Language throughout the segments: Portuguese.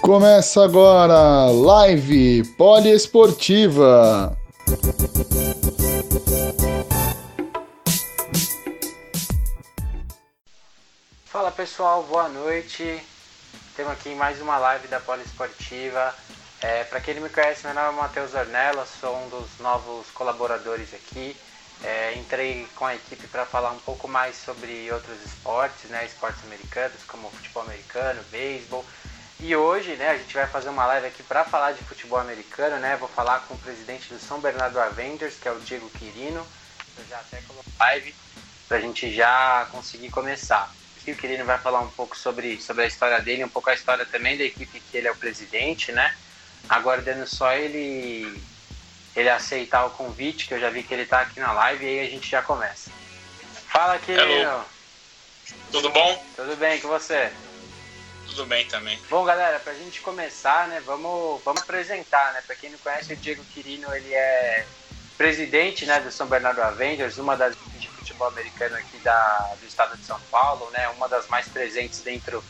Começa agora live poliesportiva. Fala pessoal, boa noite. Temos aqui mais uma live da Poliesportiva. É, Para quem não me conhece, meu nome é Matheus Ornella, sou um dos novos colaboradores aqui. É, entrei com a equipe para falar um pouco mais sobre outros esportes, né, esportes americanos, como futebol americano, beisebol e hoje, né, a gente vai fazer uma live aqui para falar de futebol americano, né? Vou falar com o presidente do São Bernardo Avengers, que é o Diego Quirino. Eu já até coloquei live para a gente já conseguir começar. Aqui o Quirino vai falar um pouco sobre, sobre a história dele, um pouco a história também da equipe que ele é o presidente, né? Aguardando só ele ele aceitar o convite, que eu já vi que ele está aqui na live, e aí a gente já começa. Fala, Quirino! Tudo bom? Tudo bem com você? tudo bem também. Bom, galera, pra gente começar, né, vamos, vamos apresentar, né? Pra quem não conhece, o Diego Quirino, ele é presidente, né, do São Bernardo Avengers, uma das futebol americano aqui da, do estado de São Paulo, né? Uma das mais presentes dentro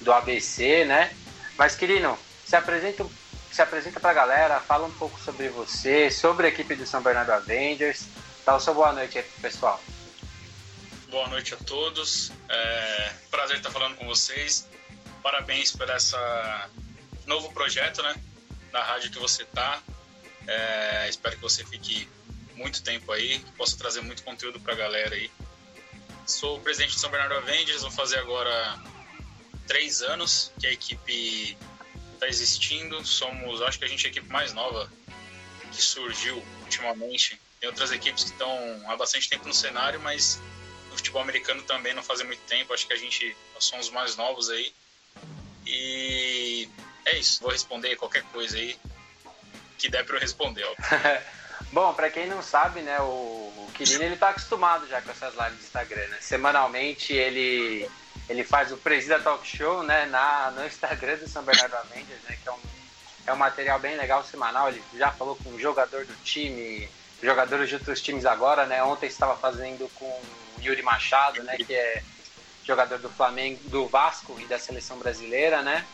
do ABC, né? Mas, Quirino, se apresenta, se apresenta pra galera, fala um pouco sobre você, sobre a equipe do São Bernardo Avengers. Dá o seu boa noite aí pro pessoal. Boa noite a todos. É, prazer estar falando com vocês parabéns por essa novo projeto, né? Na rádio que você tá. É, espero que você fique muito tempo aí, possa trazer muito conteúdo para a galera aí. Sou presidente do São Bernardo Avengers, vou fazer agora três anos que a equipe está existindo. Somos, acho que a gente é a equipe mais nova que surgiu ultimamente. Tem outras equipes que estão há bastante tempo no cenário, mas no futebol americano também não fazem muito tempo. Acho que a gente nós somos os mais novos aí. E é isso. Vou responder qualquer coisa aí que der para eu responder. Bom, para quem não sabe, né, o, o Quirino ele tá acostumado já com essas lives de Instagram, né? Semanalmente ele ele faz o Presida Talk Show, né, na no Instagram do São Bernardo Avengers, né, que é um é um material bem legal semanal. Ele já falou com o jogador do time, jogadores de outros times agora, né? Ontem estava fazendo com o Yuri Machado, né, que é jogador do Flamengo, do Vasco e da seleção brasileira, né?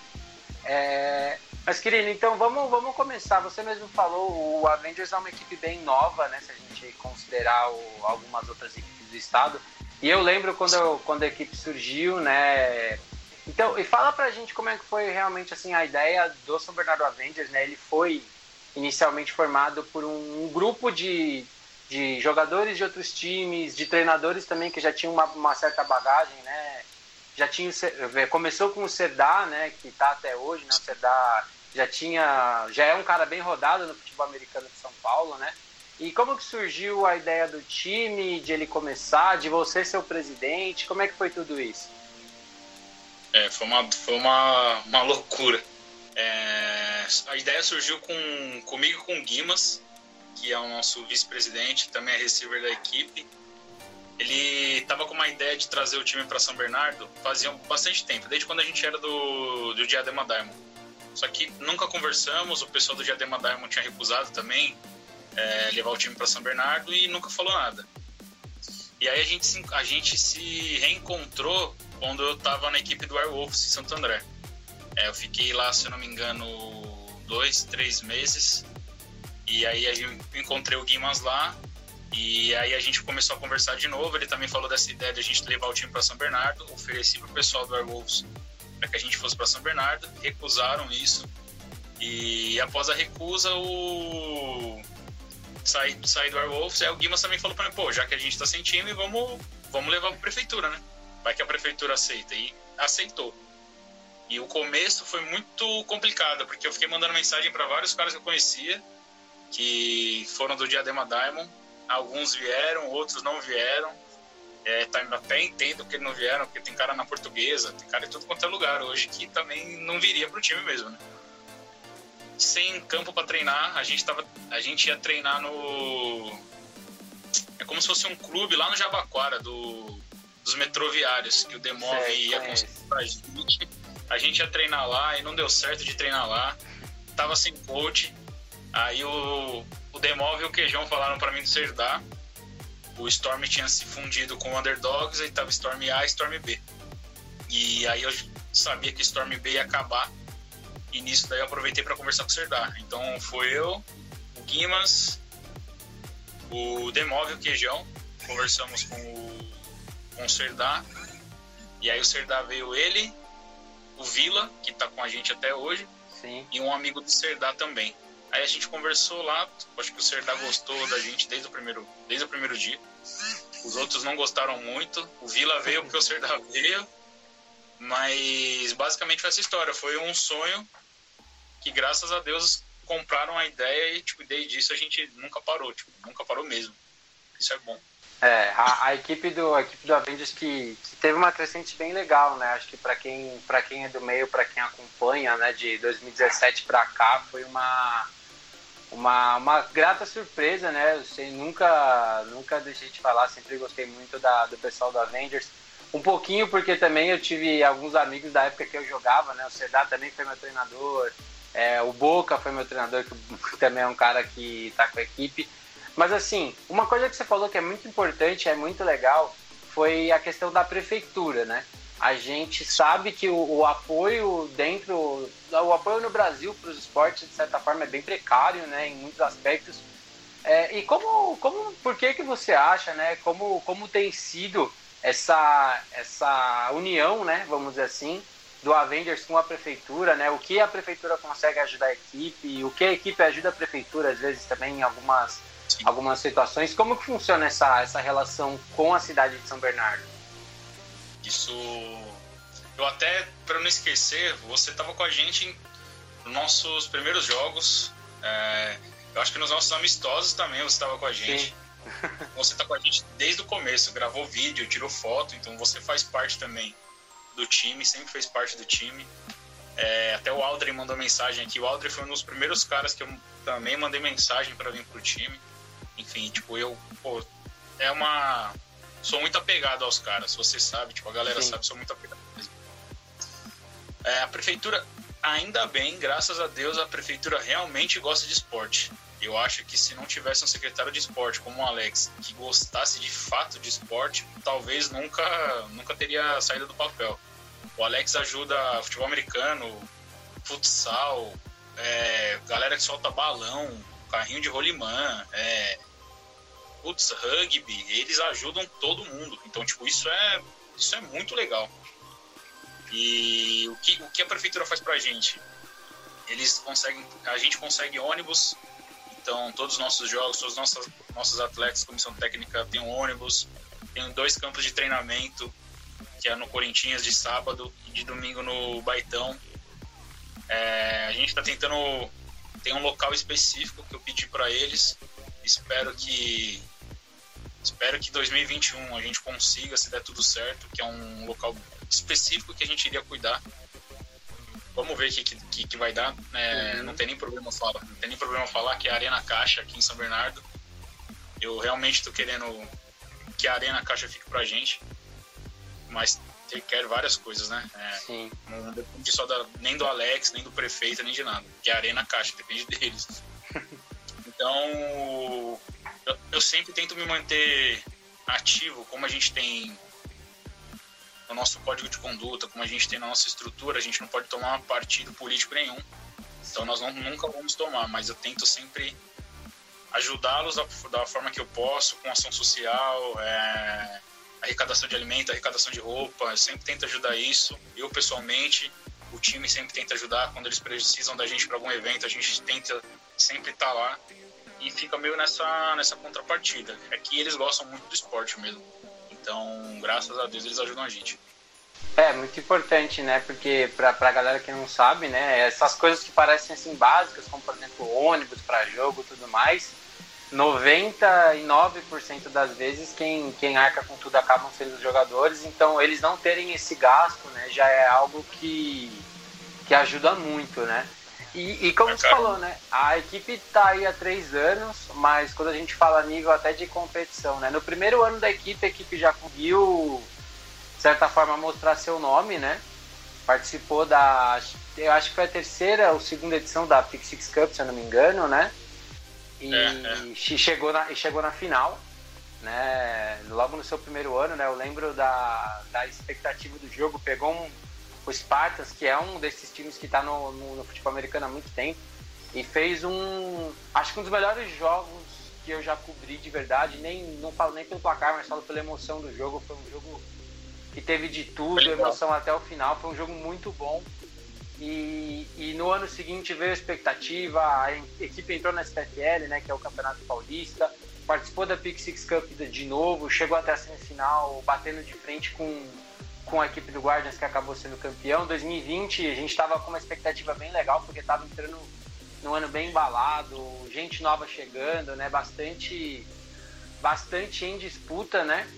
É... Mas, querido, então vamos, vamos começar. Você mesmo falou, o Avengers é uma equipe bem nova, né? Se a gente considerar o, algumas outras equipes do estado. E eu lembro quando, eu, quando a equipe surgiu, né? Então, e fala pra gente como é que foi realmente assim a ideia do São Bernardo Avengers, né? Ele foi inicialmente formado por um, um grupo de, de jogadores de outros times, de treinadores também que já tinham uma, uma certa bagagem, né? Já tinha começou com o Serdar, né? Que está até hoje, né? O Serdar já tinha, já é um cara bem rodado no futebol americano de São Paulo, né? E como que surgiu a ideia do time, de ele começar, de você ser o presidente? Como é que foi tudo isso? É, foi uma, foi uma, uma loucura. É, a ideia surgiu com, comigo e com o Guimas, que é o nosso vice-presidente, também é receiver da equipe. Ele estava com uma ideia de trazer o time para São Bernardo fazia bastante tempo, desde quando a gente era do, do Diadema Diamond. Só que nunca conversamos, o pessoal do Diadema Diamond tinha recusado também é, levar o time para São Bernardo e nunca falou nada. E aí a gente, se, a gente se reencontrou quando eu estava na equipe do Airwolves em Santo André. É, eu fiquei lá, se eu não me engano, dois, três meses e aí eu encontrei o Guimas lá e aí a gente começou a conversar de novo. Ele também falou dessa ideia de a gente levar o time para São Bernardo. Ofereci para o pessoal do Airwolves para que a gente fosse para São Bernardo. Recusaram isso. E após a recusa, o sair saí do Airwolves, aí o Guimas também falou para mim, pô, já que a gente está sem time, vamos, vamos levar para a prefeitura, né? Vai que a prefeitura aceita. E aceitou. E o começo foi muito complicado, porque eu fiquei mandando mensagem para vários caras que eu conhecia que foram do Diadema Diamond. Alguns vieram, outros não vieram. É, tá, até entendo que não vieram, porque tem cara na portuguesa, tem cara em tudo quanto é lugar hoje que também não viria pro time mesmo, né? Sem campo para treinar, a gente, tava, a gente ia treinar no. É como se fosse um clube lá no Jabaquara, do, dos metroviários, que o Demove ia construir pra gente. a gente ia treinar lá e não deu certo de treinar lá. Tava sem coach. Aí o, o Demov e o Queijão falaram para mim do Serdar. O Storm tinha se fundido com o Underdogs, aí tava Storm A e Storm B. E aí eu sabia que Storm B ia acabar. E nisso daí eu aproveitei para conversar com o Serdar. Então foi eu, o Guimas, o Demov e o Queijão. Conversamos com o, com o Serdar. E aí o Serdar veio ele, o Vila, que tá com a gente até hoje, Sim. e um amigo do Serdar também. Aí a gente conversou lá, acho que o Serdar gostou da gente desde o primeiro, desde o primeiro dia. Os outros não gostaram muito. O Vila veio porque o Serdar veio. Mas basicamente foi essa história. Foi um sonho que, graças a Deus, compraram a ideia e, tipo, desde isso a gente nunca parou, tipo, nunca parou mesmo. Isso é bom. É, a, a, equipe do a equipe do Avengers que, que, teve uma crescente bem legal, né? Acho que para quem para quem é do meio, para quem acompanha, né, de 2017 para cá foi uma uma, uma grata surpresa, né? Eu sei, nunca nunca deixei de falar, sempre gostei muito da, do pessoal do Avengers. Um pouquinho porque também eu tive alguns amigos da época que eu jogava, né? O Cedar também foi meu treinador, é, o Boca foi meu treinador, que também é um cara que está com a equipe. Mas assim, uma coisa que você falou que é muito importante, é muito legal, foi a questão da prefeitura, né? A gente sabe que o, o apoio dentro, o apoio no Brasil para os esportes, de certa forma, é bem precário, né? Em muitos aspectos. É, e como, como, por que que você acha, né? Como, como tem sido essa, essa união, né? Vamos dizer assim, do Avengers com a prefeitura, né? O que a prefeitura consegue ajudar a equipe, o que a equipe ajuda a prefeitura, às vezes também em algumas algumas situações. Como que funciona essa, essa relação com a cidade de São Bernardo? Isso. Eu até, para não esquecer, você estava com a gente nos nossos primeiros jogos. É, eu acho que nos nossos amistosos também você estava com a gente. Sim. Você está com a gente desde o começo, gravou vídeo, tirou foto, então você faz parte também do time, sempre fez parte do time. É, até o Aldrin mandou mensagem aqui. O Aldrin foi um dos primeiros caras que eu também mandei mensagem para vir pro time. Enfim, tipo, eu, pô, é uma. Sou muito apegado aos caras, você sabe, tipo, a galera Sim. sabe, sou muito apegado. É, a prefeitura, ainda bem, graças a Deus, a prefeitura realmente gosta de esporte. Eu acho que se não tivesse um secretário de esporte como o Alex, que gostasse de fato de esporte, talvez nunca, nunca teria saído do papel. O Alex ajuda futebol americano, futsal, é, galera que solta balão, carrinho de rolimã, é, putz, rugby, eles ajudam todo mundo. Então, tipo, isso é, isso é muito legal. E o que, o que a prefeitura faz pra gente? Eles conseguem, a gente consegue ônibus, então todos os nossos jogos, todos os nossos, nossos atletas, comissão técnica tem um ônibus, tem dois campos de treinamento, que é no Corinthians de sábado e de domingo no Baitão. É, a gente está tentando tem um local específico que eu pedi para eles. Espero que espero que 2021 a gente consiga, se der tudo certo, que é um local específico que a gente iria cuidar. Vamos ver o que, que, que, vai dar. É, uhum. Não tem nem problema falar. Não tem nem problema falar que é a Arena Caixa aqui em São Bernardo. Eu realmente estou querendo que a Arena Caixa fique pra gente. Mas requer várias coisas, né? É, Sim. Não depende só da, nem do Alex, nem do prefeito, nem de nada. Que a Arena Caixa, depende deles. então, eu, eu, sempre tento me manter ativo, como a gente tem no nosso código de conduta, como a gente tem na nossa estrutura, a gente não pode tomar partido político nenhum. Então, nós não, nunca vamos tomar, mas eu tento sempre ajudá-los da, da, forma que eu posso, com ação social, é, arrecadação de alimento, arrecadação de roupa, eu sempre tento ajudar isso. Eu, pessoalmente, o time sempre tenta ajudar. Quando eles precisam da gente para algum evento, a gente tenta sempre estar tá lá. E fica meio nessa, nessa contrapartida. É que eles gostam muito do esporte mesmo. Então, graças a Deus, eles ajudam a gente. É, muito importante, né? Porque pra, pra galera que não sabe, né? Essas coisas que parecem assim básicas, como por exemplo ônibus para jogo e tudo mais, 99% das vezes quem, quem arca com tudo acabam sendo os jogadores, então eles não terem esse gasto, né, já é algo que, que ajuda muito, né? E, e como você falou, né, a equipe está aí há três anos, mas quando a gente fala nível até de competição, né, no primeiro ano da equipe, a equipe já conseguiu, de certa forma, mostrar seu nome, né, participou da. Eu acho que foi a terceira ou segunda edição da Pick Six Cup, se eu não me engano, né? E é, é. Chegou, na, chegou na final, né? Logo no seu primeiro ano, né? Eu lembro da, da expectativa do jogo, pegou um, o Spartans, que é um desses times que está no, no, no futebol americano há muito tempo, e fez um. Acho que um dos melhores jogos que eu já cobri de verdade, nem não falo nem pelo placar, mas falo pela emoção do jogo. Foi um jogo que teve de tudo, emoção até o final. Foi um jogo muito bom. E, e no ano seguinte veio a expectativa, a equipe entrou na SPFL, né, que é o Campeonato Paulista, participou da Pick Six Cup de novo, chegou até a semifinal, batendo de frente com, com a equipe do Guardians, que acabou sendo campeão. 2020 a gente estava com uma expectativa bem legal, porque estava entrando no ano bem embalado, gente nova chegando, né? Bastante, bastante em disputa, né?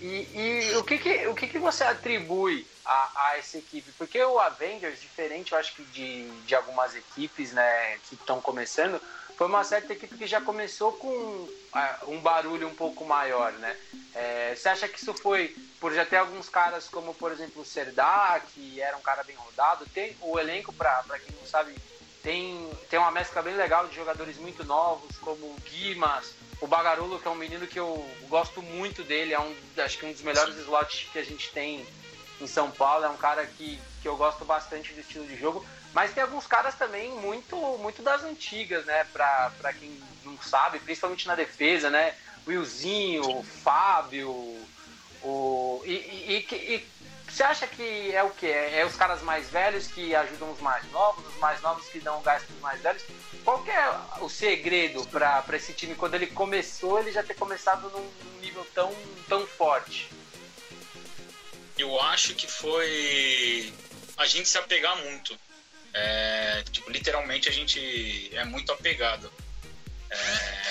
E, e o, que, que, o que, que você atribui a, a, essa equipe? Porque o Avengers, diferente, eu acho que de, de algumas equipes né, que estão começando, foi uma certa equipe que já começou com uh, um barulho um pouco maior, né? É, você acha que isso foi por já ter alguns caras como, por exemplo, o Serdar, que era um cara bem rodado, tem o elenco, para quem não sabe, tem, tem uma mescla bem legal de jogadores muito novos, como o Guimas, o Bagarulo, que é um menino que eu gosto muito dele, é um, acho que um dos melhores slots que a gente tem em São Paulo, é um cara que, que eu gosto bastante do estilo de jogo, mas tem alguns caras também muito, muito das antigas, né, pra, pra quem não sabe, principalmente na defesa, né, Willzinho, o Fábio, o, e, e, e, você acha que é o que? É, é, os caras mais velhos que ajudam os mais novos, os mais novos que dão gás para os mais velhos? Qual que é o segredo para esse time quando ele começou, ele já ter começado num nível tão, tão forte? Eu acho que foi a gente se apegar muito. É, tipo, literalmente a gente é muito apegado. É,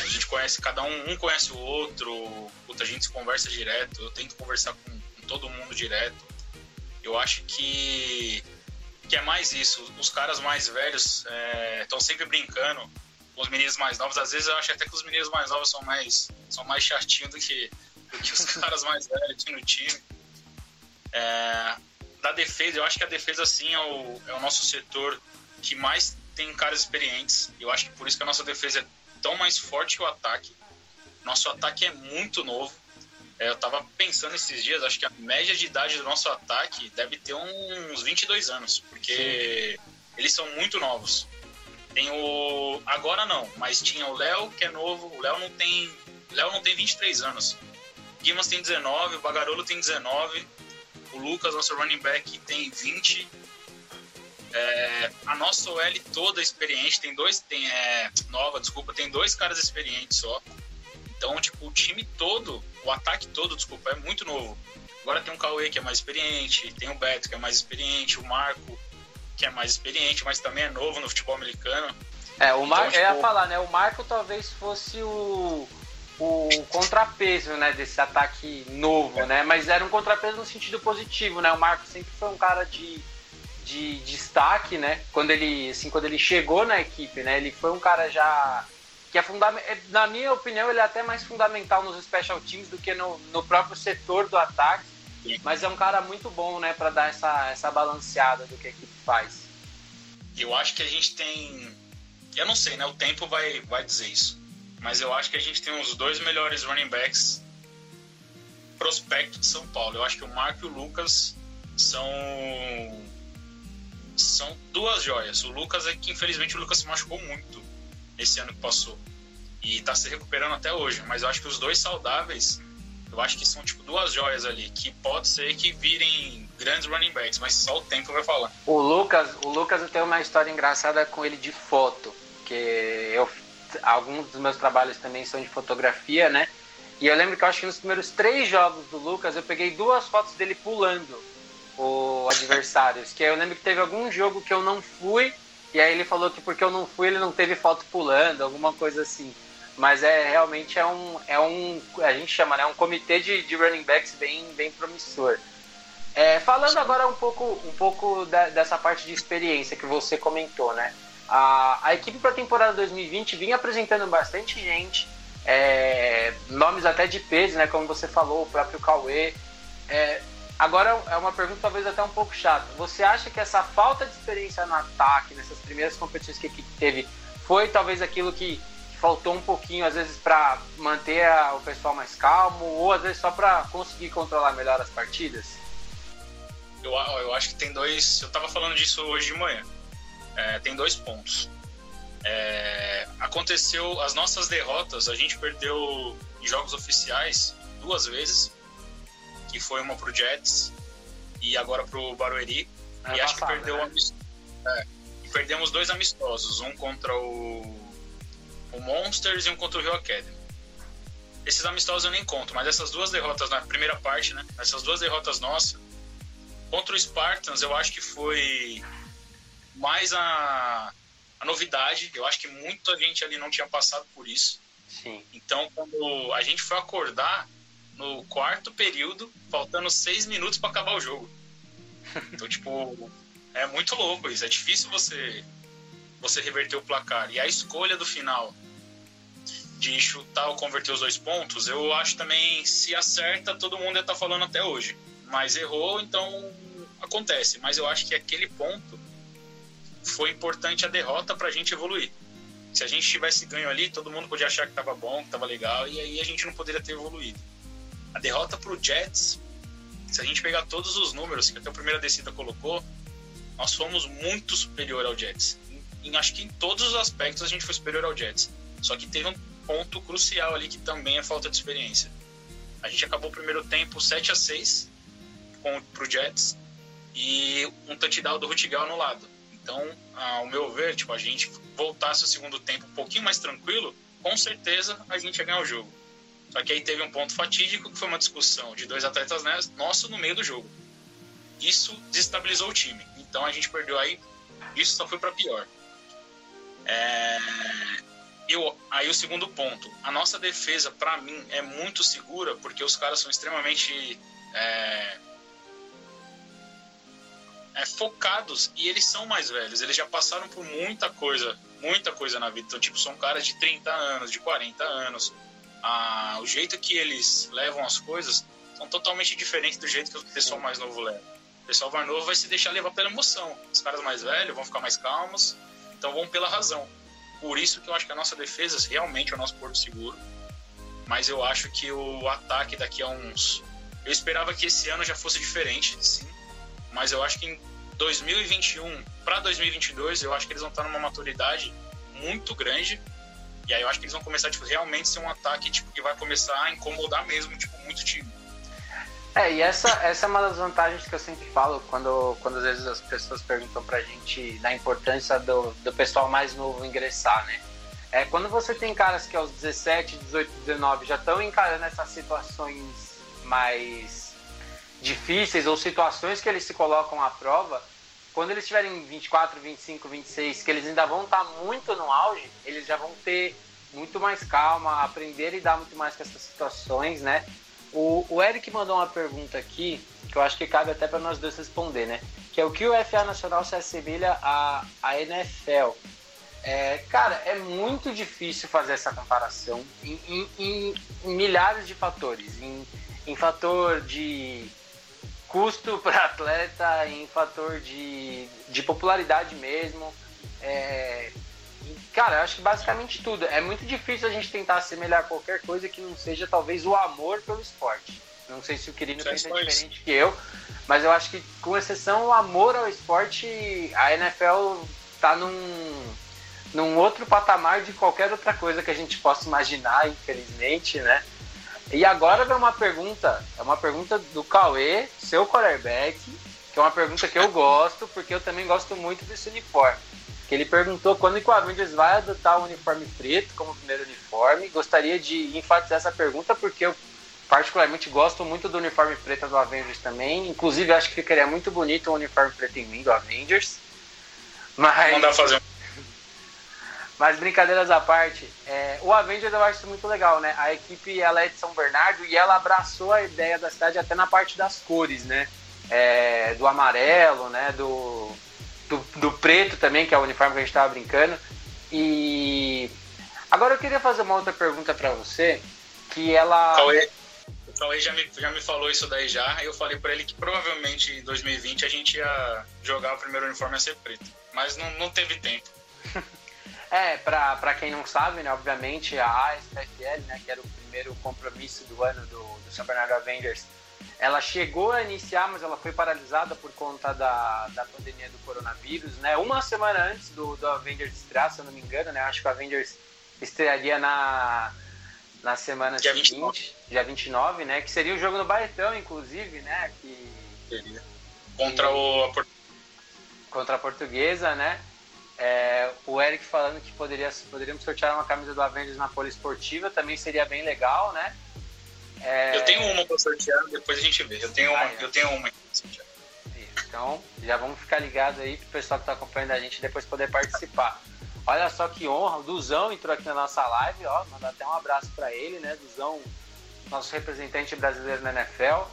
a gente conhece cada um, um conhece o outro, outra gente se conversa direto. Eu tento conversar com, com todo mundo direto. Eu acho que, que é mais isso. Os caras mais velhos estão é, sempre brincando com os meninos mais novos. Às vezes eu acho até que os meninos mais novos são mais, são mais chatinhos do que, do que os caras mais velhos no time. É, da defesa, eu acho que a defesa sim é o, é o nosso setor que mais tem caras experientes. Eu acho que por isso que a nossa defesa é tão mais forte que o ataque. Nosso ataque é muito novo. É, eu tava pensando esses dias, acho que a média de idade do nosso ataque deve ter uns 22 anos, porque Sim. eles são muito novos. Tem o. Agora não, mas tinha o Léo, que é novo. O Léo não tem. Léo não tem 23 anos. Guimas tem 19, o Bagarolo tem 19, o Lucas, nosso running back, tem 20. É, a nossa OL toda experiente, tem dois, tem é, nova, desculpa, tem dois caras experientes só. Então, tipo, o time todo, o ataque todo, desculpa, é muito novo. Agora tem o Cauê que é mais experiente, tem o Beto que é mais experiente, o Marco que é mais experiente, mas também é novo no futebol americano. É, o Marco, então, tipo... eu ia falar, né? O Marco talvez fosse o, o contrapeso, né, desse ataque novo, né? Mas era um contrapeso no sentido positivo, né? O Marco sempre foi um cara de, de, de destaque, né? Quando ele, assim, quando ele chegou na equipe, né? Ele foi um cara já que é fundamental. É, na minha opinião, ele é até mais fundamental nos special teams do que no, no próprio setor do ataque. Mas é um cara muito bom, né, para dar essa, essa balanceada do que a equipe faz. Eu acho que a gente tem. Eu não sei, né? O tempo vai, vai dizer isso. Mas eu acho que a gente tem os dois melhores running backs prospectos de São Paulo. Eu acho que o Marco e o Lucas são são duas joias. O Lucas é que infelizmente o Lucas se machucou muito nesse ano que passou. E tá se recuperando até hoje. Mas eu acho que os dois saudáveis, eu acho que são tipo duas joias ali, que pode ser que virem grandes running backs, mas só o tempo vai falar. O Lucas, o Lucas eu tenho uma história engraçada com ele de foto, que eu alguns dos meus trabalhos também são de fotografia, né? E eu lembro que eu acho que nos primeiros três jogos do Lucas eu peguei duas fotos dele pulando o adversários. que eu lembro que teve algum jogo que eu não fui e aí ele falou que porque eu não fui, ele não teve foto pulando, alguma coisa assim. Mas é realmente é um, é um a gente chama, né, um comitê de, de running backs bem, bem promissor. É, falando agora um pouco, um pouco da, dessa parte de experiência que você comentou, né? A, a equipe para a temporada 2020 vinha apresentando bastante gente, é, nomes até de peso, né? Como você falou, o próprio Cauê. É, Agora é uma pergunta talvez até um pouco chata. Você acha que essa falta de experiência no ataque, nessas primeiras competições que a equipe teve, foi talvez aquilo que, faltou um pouquinho, às vezes, para manter a, o pessoal mais calmo, ou às vezes só para conseguir controlar melhor as partidas? Eu, eu acho que tem dois. Eu estava falando disso hoje de manhã. É, tem dois pontos. É, aconteceu as nossas derrotas, a gente perdeu em jogos oficiais duas vezes que foi uma pro Jets e agora pro Barueri. É e acho que perdeu né? é, e perdemos dois amistosos, um contra o, o Monsters e um contra o Rio Academy. Esses amistosos eu nem conto, mas essas duas derrotas na primeira parte, né? Essas duas derrotas nossas contra o Spartans, eu acho que foi mais a, a novidade. Eu acho que muita gente ali não tinha passado por isso. Sim. Então, quando a gente foi acordar, no quarto período, faltando seis minutos para acabar o jogo. Então, tipo, é muito louco isso. É difícil você você reverter o placar. E a escolha do final de chutar ou converter os dois pontos, eu acho também, se acerta, todo mundo ia estar tá falando até hoje. Mas errou, então acontece. Mas eu acho que aquele ponto foi importante a derrota para a gente evoluir. Se a gente tivesse ganho ali, todo mundo podia achar que estava bom, que estava legal, e aí a gente não poderia ter evoluído. A derrota para o Jets, se a gente pegar todos os números que até a primeira descida colocou, nós fomos muito superior ao Jets. Em, em, acho que em todos os aspectos a gente foi superior ao Jets. Só que teve um ponto crucial ali que também é falta de experiência. A gente acabou o primeiro tempo 7 a 6 para o Jets e um touchdown do Rutigal no lado. Então, ao meu ver, tipo, a gente voltasse o segundo tempo um pouquinho mais tranquilo, com certeza a gente ia ganhar o jogo. Só que aí teve um ponto fatídico que foi uma discussão de dois atletas nosso no meio do jogo. Isso desestabilizou o time. Então a gente perdeu aí. Isso só foi para pior. É... Eu, aí o segundo ponto. A nossa defesa, para mim, é muito segura porque os caras são extremamente é... É, focados e eles são mais velhos. Eles já passaram por muita coisa, muita coisa na vida. Então, tipo, são caras de 30 anos, de 40 anos a, o jeito que eles levam as coisas são totalmente diferentes do jeito que o pessoal mais novo leva. O pessoal mais novo vai se deixar levar pela emoção. Os caras mais velhos vão ficar mais calmos, então vão pela razão. Por isso que eu acho que a nossa defesa realmente é o nosso porto seguro. Mas eu acho que o ataque daqui a uns. Eu esperava que esse ano já fosse diferente, sim. Mas eu acho que em 2021 para 2022, eu acho que eles vão estar numa maturidade muito grande e aí eu acho que eles vão começar, tipo, realmente ser um ataque, tipo, que vai começar a incomodar mesmo, tipo, muito time. É, e essa, essa é uma das vantagens que eu sempre falo quando, quando às vezes as pessoas perguntam pra gente da importância do, do pessoal mais novo ingressar, né? É, quando você tem caras que aos 17, 18, 19 já estão encarando essas situações mais difíceis ou situações que eles se colocam à prova, quando eles tiverem 24, 25, 26, que eles ainda vão estar tá muito no auge, eles já vão ter muito mais calma, aprender a lidar muito mais com essas situações, né? O, o Eric mandou uma pergunta aqui, que eu acho que cabe até para nós dois responder, né? Que é o que o FA Nacional se assemelha à, à NFL. É, cara, é muito difícil fazer essa comparação em, em, em milhares de fatores. Em, em fator de custo para atleta, em fator de, de popularidade mesmo. É, cara, eu acho que basicamente tudo. É muito difícil a gente tentar assemelhar qualquer coisa que não seja talvez o amor pelo esporte. Não sei se o Quirino pensa diferente que eu, mas eu acho que, com exceção o amor ao esporte, a NFL tá num, num outro patamar de qualquer outra coisa que a gente possa imaginar, infelizmente, né? E agora vem uma pergunta, é uma pergunta do Cauê, seu quarterback, que é uma pergunta que eu gosto, porque eu também gosto muito desse uniforme. Que ele perguntou quando o Avengers vai adotar o uniforme preto como primeiro uniforme. Gostaria de enfatizar essa pergunta, porque eu particularmente gosto muito do uniforme preto do Avengers também. Inclusive, acho que ficaria muito bonito um uniforme preto em mim do Avengers. Mas... Mandar fazer mas brincadeiras à parte, é, o Avengers eu acho muito legal, né? A equipe ela é de São Bernardo e ela abraçou a ideia da cidade até na parte das cores, né? É, do amarelo, né? Do, do, do, preto também, que é o uniforme que a gente estava brincando. E agora eu queria fazer uma outra pergunta para você, que ela. Cauê, Cauê já me, já me falou isso daí já, e eu falei para ele que provavelmente em 2020 a gente ia jogar o primeiro uniforme a ser preto. Mas não, não teve tempo. é, pra, pra quem não sabe, né, obviamente a ASPFL, né, que era o primeiro compromisso do ano do, do São Bernardo Avengers, ela chegou a iniciar, mas ela foi paralisada por conta da, da pandemia do coronavírus, né? Uma semana antes do, do Avengers estrear, se eu não me engano, né? Acho que o Avengers estrearia na, na semana dia seguinte, 29. dia 29, né? Que seria o jogo no Baetão, inclusive, né? Que, seria. Contra que, o... Contra a Portuguesa, né? É, o Eric falando que poderia, poderíamos sortear uma camisa do Avengers na Poliesportiva, também seria bem legal, né? É... Eu tenho uma para sortear, depois a gente vê. Eu tenho uma, ah, é. eu tenho uma sortear. Então, já vamos ficar ligados aí para o pessoal que está acompanhando a gente depois poder participar. Olha só que honra, o Duzão entrou aqui na nossa live, ó, mandar até um abraço para ele, né? Duzão, nosso representante brasileiro na NFL.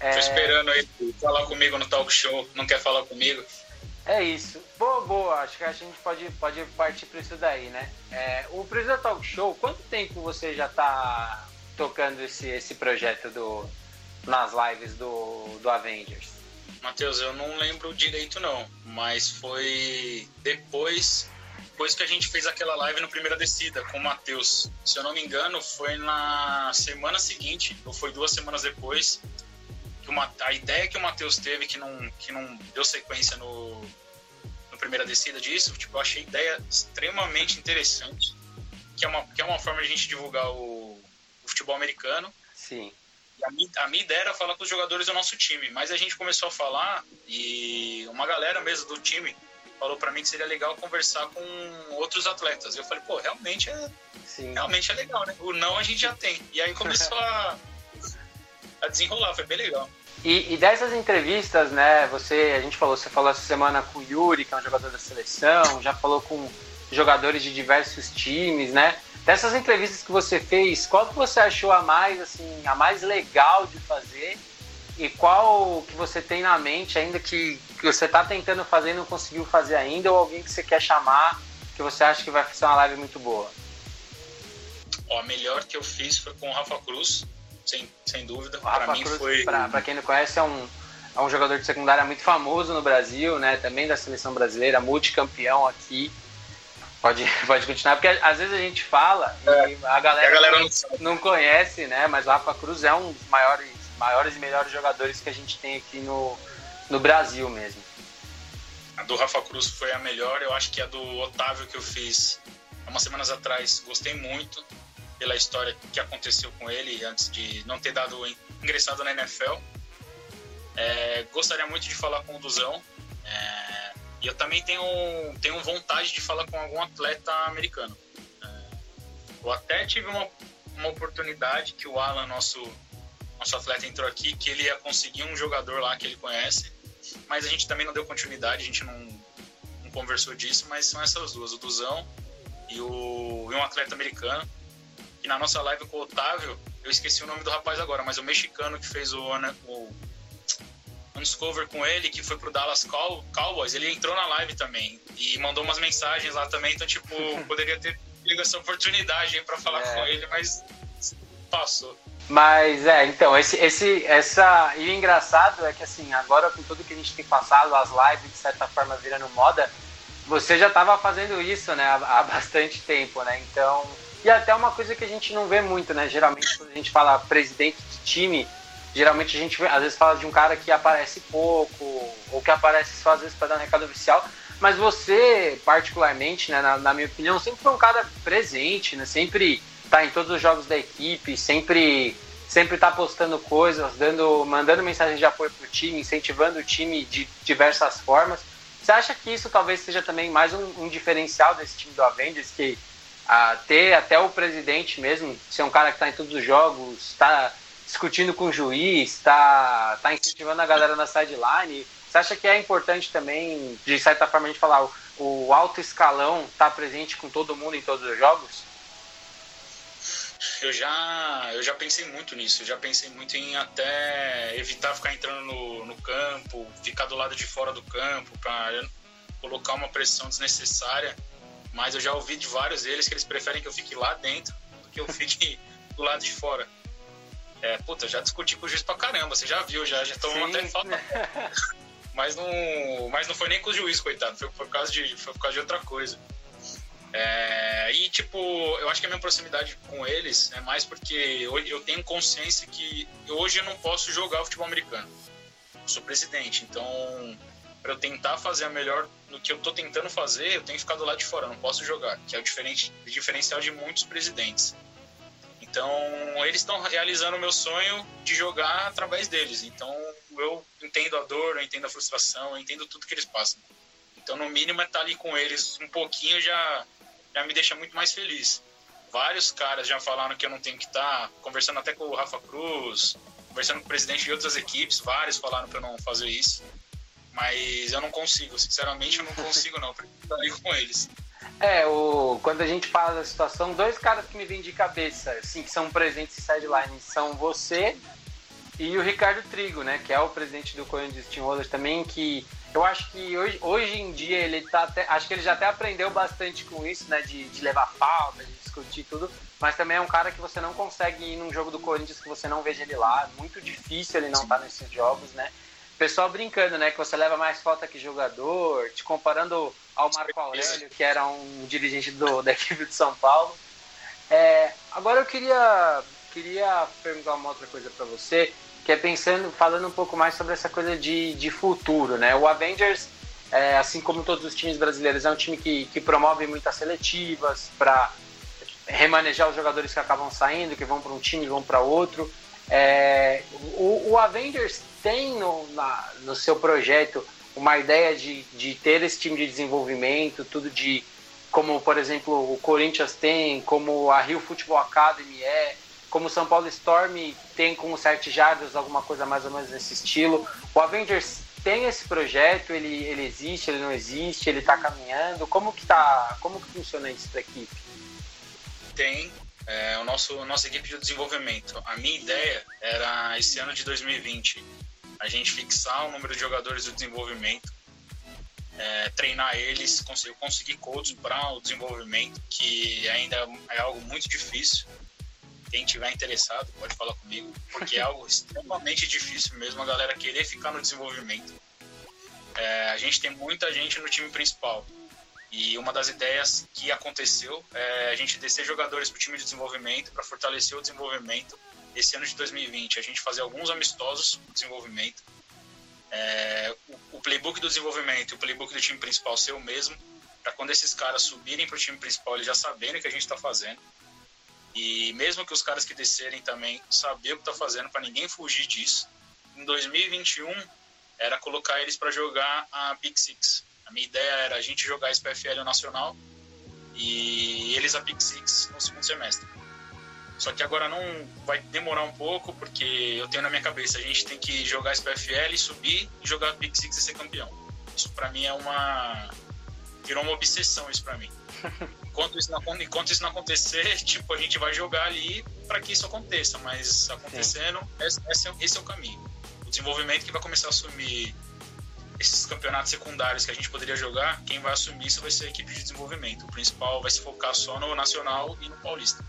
É... Tô esperando ele falar comigo no talk show, não quer falar comigo? É isso. Boa, boa. Acho que a gente pode, pode partir para isso daí, né? É, o Presidente Talk Show, quanto tempo você já está tocando esse, esse projeto do, nas lives do, do Avengers? Matheus, eu não lembro direito não, mas foi depois, depois que a gente fez aquela live no Primeira Descida com o Matheus. Se eu não me engano, foi na semana seguinte, ou foi duas semanas depois, uma, a ideia que o Matheus teve, que não, que não deu sequência no, no Primeira Descida disso, tipo, eu achei a ideia extremamente interessante, que é uma, que é uma forma de a gente divulgar o futebol americano. Sim. A minha, a minha, ideia era falar com os jogadores do nosso time, mas a gente começou a falar e uma galera mesmo do time falou para mim que seria legal conversar com outros atletas. Eu falei, pô, realmente é, Sim. realmente é legal, né? O não a gente já tem. E aí começou a, a desenrolar, foi bem legal. E, e, dessas entrevistas, né, você, a gente falou, você falou essa semana com o Yuri, que é um jogador da seleção, já falou com jogadores de diversos times, né? Dessas entrevistas que você fez, qual que você achou a mais assim, a mais legal de fazer? E qual que você tem na mente ainda que, que você está tentando fazer e não conseguiu fazer ainda, ou alguém que você quer chamar que você acha que vai ser uma live muito boa? Ó, a melhor que eu fiz foi com o Rafa Cruz, sem, sem dúvida. Para mim Cruz, foi. Para quem não conhece, é um, é um jogador de secundária muito famoso no Brasil, né? Também da seleção brasileira, multicampeão aqui. Pode, pode continuar, porque às vezes a gente fala é, e a galera, a galera não, não, conhece, né? Mas o Rafa Cruz é um dos maiores, maiores e melhores jogadores que a gente tem aqui no, no Brasil mesmo. A do Rafa Cruz foi a melhor, eu acho que a do Otávio que eu fiz há umas semanas atrás, gostei muito pela história que aconteceu com ele antes de não ter dado ingressado na NFL. É, gostaria muito de falar com o Duzão. É, e eu também tenho, tenho vontade de falar com algum atleta americano. É, eu até tive uma, uma oportunidade que o Alan, nosso, nosso atleta, entrou aqui, que ele ia conseguir um jogador lá que ele conhece, mas a gente também não deu continuidade, a gente não, não conversou disso, mas são essas duas, o Duzão e, o, e um atleta americano. E na nossa live com o Otávio, eu esqueci o nome do rapaz agora, mas o mexicano que fez o, o com ele que foi pro Dallas Cowboys, ele entrou na live também e mandou umas mensagens lá também, então tipo, poderia ter tido essa oportunidade para falar é. com ele, mas passou. Mas é, então, esse, esse, essa. E o engraçado é que assim, agora com tudo que a gente tem passado, as lives de certa forma virando moda, você já estava fazendo isso, né, há, há, bastante tempo, né? Então. E até uma coisa que a gente não vê muito, né? Geralmente quando a gente fala presidente de time, Geralmente a gente às vezes fala de um cara que aparece pouco, ou que aparece só às vezes para dar um recado oficial. Mas você, particularmente, né, na, na, minha opinião, sempre foi um cara presente, né? Sempre tá em todos os jogos da equipe, sempre sempre tá postando coisas, dando, mandando mensagens de apoio pro time, incentivando o time de diversas formas. Você acha que isso talvez seja também mais um, um diferencial desse time do Avengers, que a, ter até o presidente mesmo, ser um cara que está em todos os jogos, está discutindo com o juiz, está tá incentivando a galera na sideline. Você acha que é importante também, de certa forma, a gente falar, o, o alto escalão tá presente com todo mundo em todos os jogos? Eu já, eu já pensei muito nisso, eu já pensei muito em até evitar ficar entrando no, no campo, ficar do lado de fora do campo, para colocar uma pressão desnecessária. Mas eu já ouvi de vários deles que eles preferem que eu fique lá dentro do que eu fique do lado de fora. É, puta, já discuti com o juiz pra caramba, você já viu, já, já tomou até falta. mas não, mas não foi nem com o juiz, coitado, foi por causa de, foi por causa de outra coisa. É, e, tipo, eu acho que a minha proximidade com eles é mais porque eu tenho consciência que hoje eu não posso jogar futebol americano. Eu sou presidente, então, para eu tentar fazer a melhor no que eu tô tentando fazer, eu tenho que ficar do lado de fora, não posso jogar, que é o, diferente, diferencial de muitos presidentes. Então, eles estão realizando o meu sonho de jogar através deles. Então, eu entendo a dor, eu entendo a frustração, eu entendo tudo que eles passam. Então, no mínimo, é estar tá ali com eles um pouquinho já, já me deixa muito mais feliz. Vários caras já falaram que eu não tenho que estar, tá, conversando até com o Rafa Cruz, conversando com o presidente de outras equipes, vários falaram para eu não fazer isso. Mas eu não consigo, sinceramente, eu não consigo, não, ali com eles. É, o, quando a gente fala da situação, dois caras que me vêm de cabeça, assim, que são presentes em sideline, são você e o Ricardo Trigo, né? Que é o presidente do Corinthians Steamrollers também, que eu acho que hoje, hoje em dia ele tá até. Acho que ele já até aprendeu bastante com isso, né? De, de levar falta, de discutir tudo. Mas também é um cara que você não consegue ir num jogo do Corinthians que você não veja ele lá. Muito difícil ele não estar tá nesses jogos, né? Pessoal brincando, né? Que você leva mais falta que jogador, te comparando ao Marco Aurélio, que era um dirigente do, da equipe de São Paulo. É, agora eu queria, queria perguntar uma outra coisa para você, que é pensando, falando um pouco mais sobre essa coisa de, de futuro, né? O Avengers, é, assim como todos os times brasileiros, é um time que, que promove muitas seletivas para remanejar os jogadores que acabam saindo, que vão para um time e vão para outro. É, o, o Avengers tem no, na, no seu projeto uma ideia de, de ter esse time de desenvolvimento, tudo de como, por exemplo, o Corinthians tem, como a Rio Football Academy é, como o São Paulo Storm tem com o Sete Jardas, alguma coisa mais ou menos nesse estilo. O Avengers tem esse projeto, ele, ele existe, ele não existe, ele está caminhando. Como que tá, como que funciona isso para a equipe? Tem, é, o nosso nossa equipe de desenvolvimento. A minha ideia era esse ano de 2020 a gente fixar o número de jogadores do desenvolvimento, é, treinar eles, conseguir, conseguir coaches para o desenvolvimento, que ainda é algo muito difícil. Quem tiver interessado pode falar comigo, porque é algo extremamente difícil mesmo a galera querer ficar no desenvolvimento. É, a gente tem muita gente no time principal. E uma das ideias que aconteceu é a gente descer jogadores para o time de desenvolvimento, para fortalecer o desenvolvimento esse ano de 2020, a gente fazer alguns amistosos de desenvolvimento. É, o, o, playbook do desenvolvimento e o playbook do time principal ser o mesmo, para quando esses caras subirem para o time principal, eles já saberem o que a gente está fazendo. E mesmo que os caras que descerem também saber o que está fazendo, para ninguém fugir disso. Em 2021, era colocar eles para jogar a Big Six. A minha ideia era a gente jogar esse PFL nacional e eles a Big Six no segundo semestre. Só que agora não vai demorar um pouco, porque eu tenho na minha cabeça, a gente tem que jogar esse PFL, subir e jogar Big Six e ser campeão. Isso para mim é uma. virou uma obsessão isso para mim. Enquanto isso, não, enquanto isso não acontecer, tipo, a gente vai jogar ali para que isso aconteça, mas acontecendo, esse, esse, é, esse é o caminho. O desenvolvimento que vai começar a assumir esses campeonatos secundários que a gente poderia jogar, quem vai assumir isso vai ser a equipe de desenvolvimento. O principal vai se focar só no nacional e no paulista.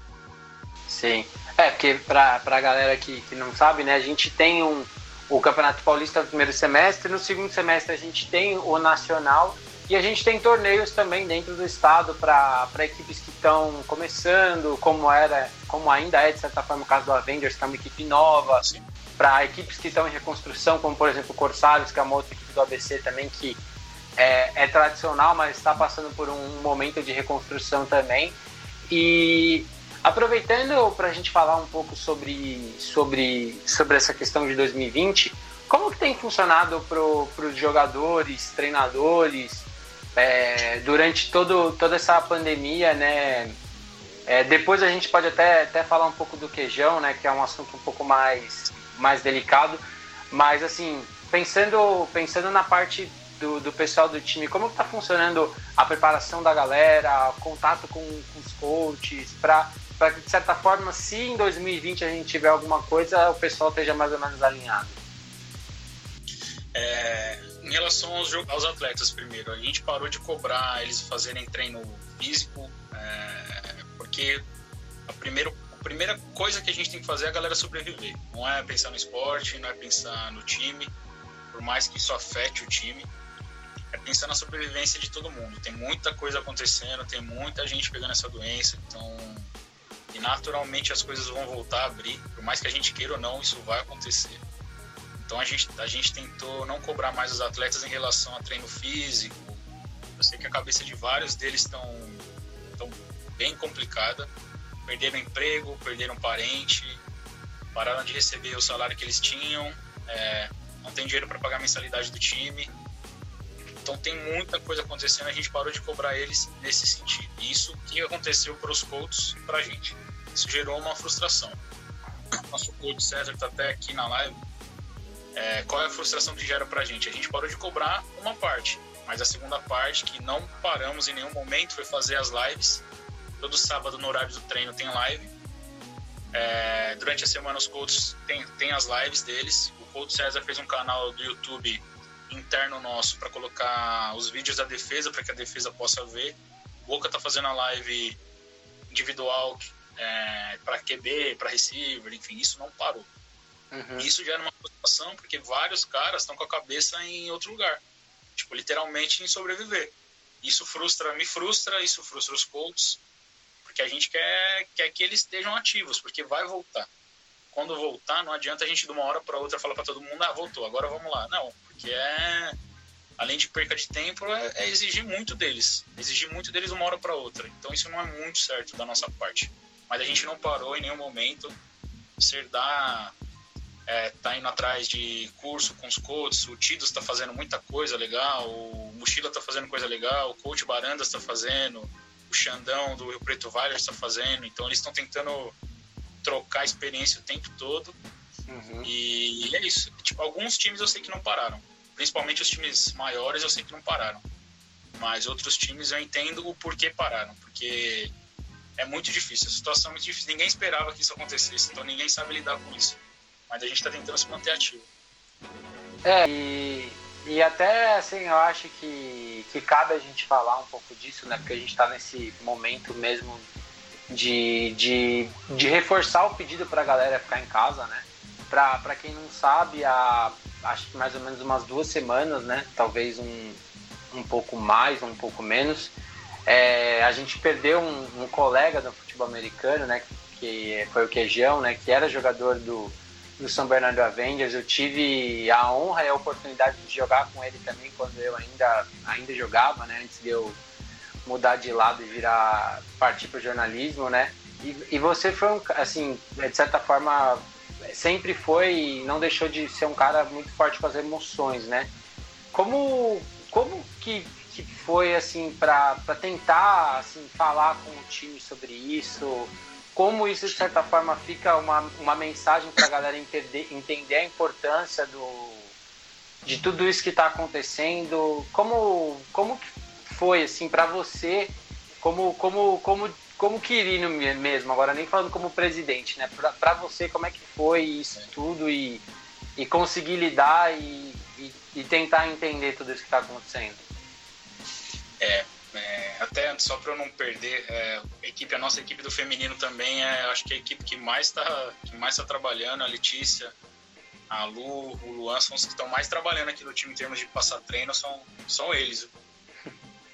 Sim. É, porque pra, pra galera que, que não sabe, né, a gente tem um, o Campeonato Paulista no primeiro semestre, no segundo semestre a gente tem o Nacional e a gente tem torneios também dentro do estado para equipes que estão começando, como era, como ainda é de certa forma o caso do Avengers, que é uma equipe nova, para equipes que estão em reconstrução, como por exemplo o Corsários, que é uma outra equipe do ABC também que é, é tradicional, mas está passando por um momento de reconstrução também. E Aproveitando para a gente falar um pouco sobre, sobre, sobre essa questão de 2020, como que tem funcionado para os jogadores, treinadores, é, durante todo, toda essa pandemia, né? É, depois a gente pode até, até falar um pouco do queijão, né? Que é um assunto um pouco mais, mais delicado. Mas assim, pensando, pensando na parte do, do pessoal do time, como está funcionando a preparação da galera, contato com, com os coaches, para para que, de certa forma, se em 2020 a gente tiver alguma coisa, o pessoal esteja mais ou menos alinhado? É, em relação aos, aos, atletas, primeiro, a gente parou de cobrar eles fazerem treino físico, é, porque o primeiro, o primeira coisa que a gente tem que fazer é a galera sobreviver. Não é pensar no esporte, não é pensar no time, por mais que isso afete o time. É pensar na sobrevivência de todo mundo. Tem muita coisa acontecendo, tem muita gente pegando essa doença, então. E naturalmente as coisas vão voltar a abrir, por mais que a gente queira ou não, isso vai acontecer. Então a gente, a gente tentou não cobrar mais os atletas em relação a treino físico. Eu sei que a cabeça de vários deles estão bem complicada perderam emprego, perderam parente, pararam de receber o salário que eles tinham, é, não tem dinheiro para pagar a mensalidade do time. Então tem muita coisa acontecendo, a gente parou de cobrar eles nesse sentido. Isso que aconteceu para os Colts e para a gente. Isso gerou uma frustração. Nosso coach César está até aqui na live. É, qual é a frustração que gera para a gente? A gente parou de cobrar uma parte, mas a segunda parte, que não paramos em nenhum momento, foi fazer as lives Todo sábado no horário do treino tem live. É, durante a semana os Colts tem, tem as lives deles. O Coach César fez um canal do YouTube interno nosso para colocar os vídeos da defesa para que a defesa possa ver. Boca tá fazendo a live individual é, para QB, para receiver, enfim, isso não parou. Uhum. Isso gera uma frustração porque vários caras estão com a cabeça em outro lugar, tipo literalmente em sobreviver. Isso frustra, me frustra, isso frustra os Colts porque a gente quer, quer que eles estejam ativos, porque vai voltar. Quando voltar, não adianta a gente de uma hora para outra falar para todo mundo, ah, voltou, agora vamos lá. Não, porque é além de perca de tempo, é, é exigir muito deles, exigir muito deles de uma hora para outra. Então isso não é muito certo da nossa parte. Mas a gente não parou em nenhum momento. Serdar é, tá indo atrás de curso com os coaches, o Tidos está fazendo muita coisa legal, o Mochila está fazendo coisa legal, o Coach Barandas está fazendo, o Xandão do Rio Preto Vale está fazendo. Então eles estão tentando trocar experiência o tempo todo. Uhum. E é isso. Tipo, alguns times eu sei que não pararam. Principalmente os times maiores eu sei que não pararam. Mas outros times eu entendo o porquê pararam. Porque é muito difícil. A situação é muito difícil. Ninguém esperava que isso acontecesse. Então ninguém sabe lidar com isso. Mas a gente está tentando se manter ativo. É, e e até, assim, eu acho que, que cabe a gente falar um pouco disso, né? Porque a gente está nesse momento mesmo de, de, de reforçar o pedido para a galera ficar em casa, né? Para quem não sabe, há acho que mais ou menos umas duas semanas, né? Talvez um, um pouco mais, um pouco menos. É, a gente perdeu um, um, colega do futebol americano, né? Que foi o Queijão, né? Que era jogador do, do São Bernardo Avengers. Eu tive a honra e a oportunidade de jogar com ele também quando eu ainda, ainda jogava, né? Antes de eu mudar de lado e virar partir para o jornalismo, né? E, e, você foi um, assim, de certa forma, sempre foi não deixou de ser um cara muito forte com as emoções, né? Como, como que, que foi assim para tentar assim falar com o time sobre isso? Como isso de certa forma fica uma, uma mensagem para a galera entender, entender a importância do, de tudo isso que está acontecendo. Como, como foi assim para você, como, como, como, como Quirino mesmo, agora nem falando como presidente, né? Para você, como é que foi isso tudo e, e conseguir lidar e, e, e tentar entender tudo isso que está acontecendo? É, é, até só para eu não perder, é, a equipe, a nossa equipe do feminino também é, acho que é a equipe que mais está tá trabalhando, a Letícia, a Lu, o Luan são os que estão mais trabalhando aqui no time em termos de passar treino, são, são eles.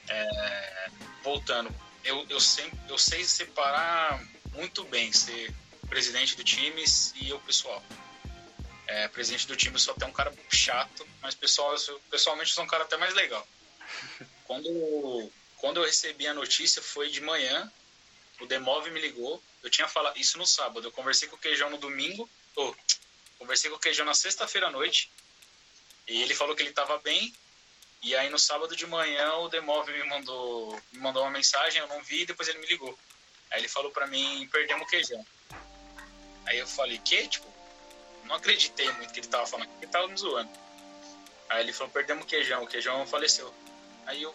É, voltando, eu, eu, sempre, eu sei separar muito bem ser presidente do time e o pessoal. É, presidente do time só tem um cara chato, mas pessoal, pessoalmente eu sou um cara até mais legal. Quando quando eu recebi a notícia foi de manhã, o Demove me ligou, eu tinha falado isso no sábado, eu conversei com o Queijão no domingo, conversei com o Queijão na sexta-feira à noite, e ele falou que ele estava bem, e aí no sábado de manhã o Demove me mandou, me mandou uma mensagem, eu não vi, e depois ele me ligou. Aí ele falou para mim, perdemos o Queijão. Aí eu falei, que? Tipo, não acreditei muito que ele tava falando, que ele tava me zoando. Aí ele falou, perdemos o Queijão, o Queijão faleceu. Aí eu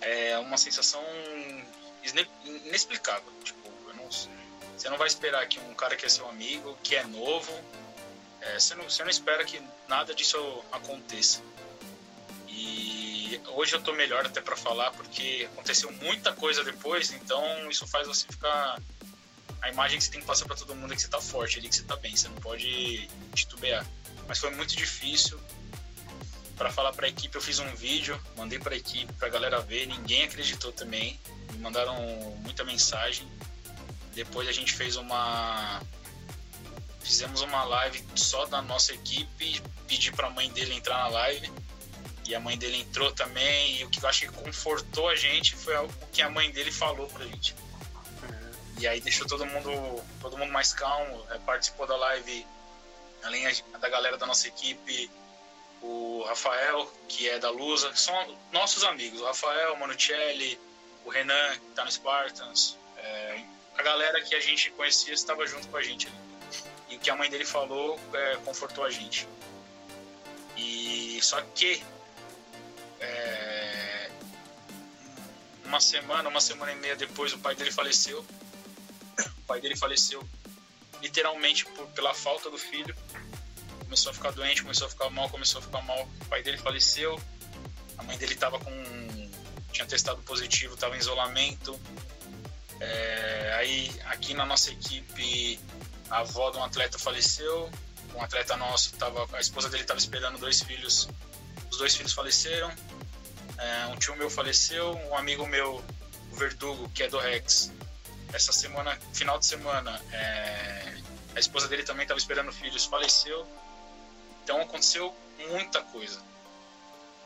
é uma sensação inexplicável. Tipo, não, você não vai esperar que um cara que é seu amigo, que é novo, é, você, não, você não espera que nada disso aconteça. E hoje eu tô melhor até para falar, porque aconteceu muita coisa depois, então isso faz você ficar. A imagem que você tem que passar para todo mundo é que você tá forte, ali que você tá bem, você não pode titubear. Mas foi muito difícil. Para falar para a equipe, eu fiz um vídeo, mandei para a equipe, para a galera ver, ninguém acreditou também. Me mandaram muita mensagem. Depois a gente fez uma fizemos uma live só da nossa equipe, pedi para a mãe dele entrar na live e a mãe dele entrou também e o que eu acho que confortou a gente foi o que a mãe dele falou pra gente. E aí deixou todo mundo, todo mundo mais calmo, é, participou da live, além da galera da nossa equipe, o Rafael, que é da Lusa, são nossos amigos, o Rafael, o Manuccelli, o Renan, que tá no Spartans, é, a galera que a gente conhecia estava junto com a gente ali. E o que a mãe dele falou é, confortou a gente. E só que é, uma semana, uma semana e meia depois, o pai dele faleceu. O pai dele faleceu literalmente por, pela falta do filho. Começou a ficar doente, começou a ficar mal, começou a ficar mal. O pai dele faleceu. A mãe dele estava com. tinha testado positivo, estava em isolamento. É, aí, aqui na nossa equipe, a avó de um atleta faleceu. Um atleta nosso, tava, a esposa dele estava esperando dois filhos. Os dois filhos faleceram é, um tio meu faleceu, um amigo meu, o Verdugo, que é do Rex, essa semana, final de semana, é, a esposa dele também estava esperando filhos, faleceu. Então aconteceu muita coisa.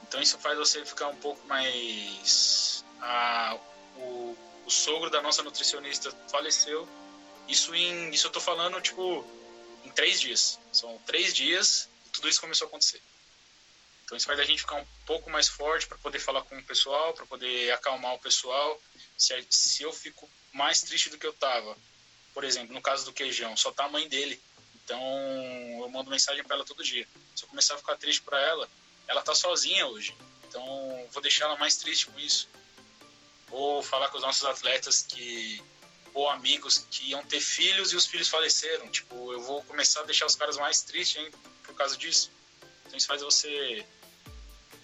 Então isso faz você ficar um pouco mais. Ah, o, o sogro da nossa nutricionista faleceu. Isso em. Isso eu tô falando, tipo, em três dias. São três dias e tudo isso começou a acontecer. Então isso faz a gente ficar um pouco mais forte para poder falar com o pessoal, para poder acalmar o pessoal. Se, se eu fico mais triste do que eu tava, por exemplo, no caso do queijão, só tá a mãe dele. Então eu mando mensagem para ela todo dia. Se eu começar a ficar triste para ela, ela tá sozinha hoje. Então vou deixar ela mais triste com isso. Vou falar com os nossos atletas que ou amigos que iam ter filhos e os filhos faleceram. Tipo, eu vou começar a deixar os caras mais tristes hein, por causa disso. Então isso faz você